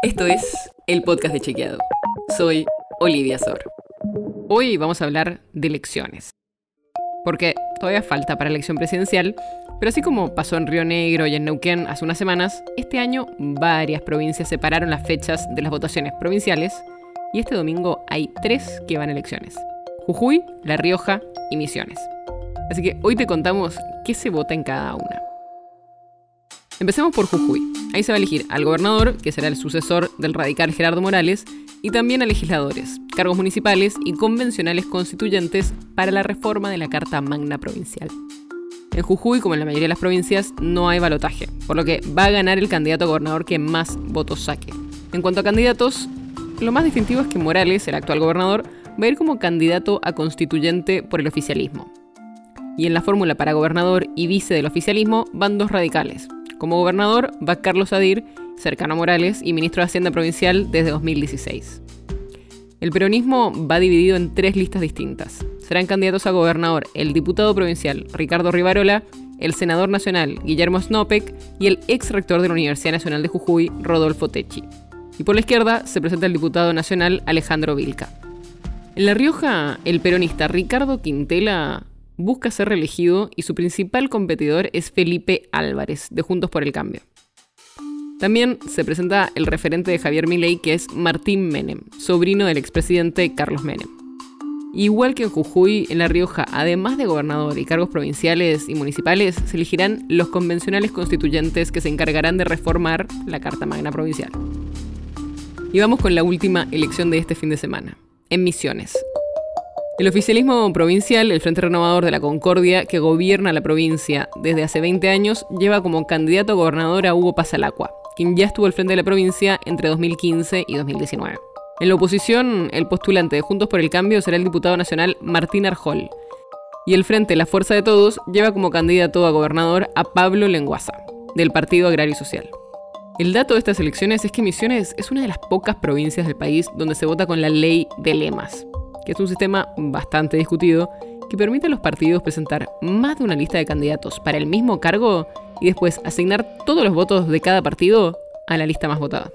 Esto es el podcast de Chequeado. Soy Olivia Sor. Hoy vamos a hablar de elecciones. Porque todavía falta para la elección presidencial, pero así como pasó en Río Negro y en Neuquén hace unas semanas, este año varias provincias separaron las fechas de las votaciones provinciales y este domingo hay tres que van a elecciones. Jujuy, La Rioja y Misiones. Así que hoy te contamos qué se vota en cada una. Empecemos por Jujuy. Ahí se va a elegir al gobernador, que será el sucesor del radical Gerardo Morales, y también a legisladores, cargos municipales y convencionales constituyentes para la reforma de la Carta Magna Provincial. En Jujuy, como en la mayoría de las provincias, no hay balotaje, por lo que va a ganar el candidato a gobernador que más votos saque. En cuanto a candidatos, lo más distintivo es que Morales, el actual gobernador, va a ir como candidato a constituyente por el oficialismo. Y en la fórmula para gobernador y vice del oficialismo van dos radicales, como gobernador va Carlos Adir, cercano a Morales y ministro de Hacienda Provincial desde 2016. El peronismo va dividido en tres listas distintas. Serán candidatos a gobernador el diputado provincial Ricardo Rivarola, el senador nacional Guillermo Snopek y el ex rector de la Universidad Nacional de Jujuy, Rodolfo Techi. Y por la izquierda se presenta el diputado nacional Alejandro Vilca. En La Rioja, el peronista Ricardo Quintela busca ser reelegido y su principal competidor es Felipe Álvarez, de Juntos por el Cambio. También se presenta el referente de Javier Milei, que es Martín Menem, sobrino del expresidente Carlos Menem. Igual que en Jujuy, en La Rioja, además de gobernador y cargos provinciales y municipales, se elegirán los convencionales constituyentes que se encargarán de reformar la Carta Magna Provincial. Y vamos con la última elección de este fin de semana, en Misiones, el oficialismo provincial, el Frente Renovador de la Concordia, que gobierna la provincia desde hace 20 años, lleva como candidato a gobernador a Hugo Pasalacua, quien ya estuvo al frente de la provincia entre 2015 y 2019. En la oposición, el postulante de Juntos por el Cambio será el diputado nacional Martín Arjol. Y el Frente La Fuerza de Todos lleva como candidato a gobernador a Pablo Lenguaza, del Partido Agrario y Social. El dato de estas elecciones es que Misiones es una de las pocas provincias del país donde se vota con la ley de lemas, que es un sistema bastante discutido que permite a los partidos presentar más de una lista de candidatos para el mismo cargo y después asignar todos los votos de cada partido a la lista más votada.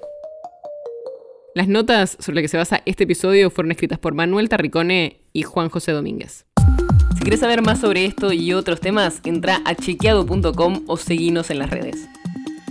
Las notas sobre las que se basa este episodio fueron escritas por Manuel Tarricone y Juan José Domínguez. Si quieres saber más sobre esto y otros temas, entra a chequeado.com o seguinos en las redes.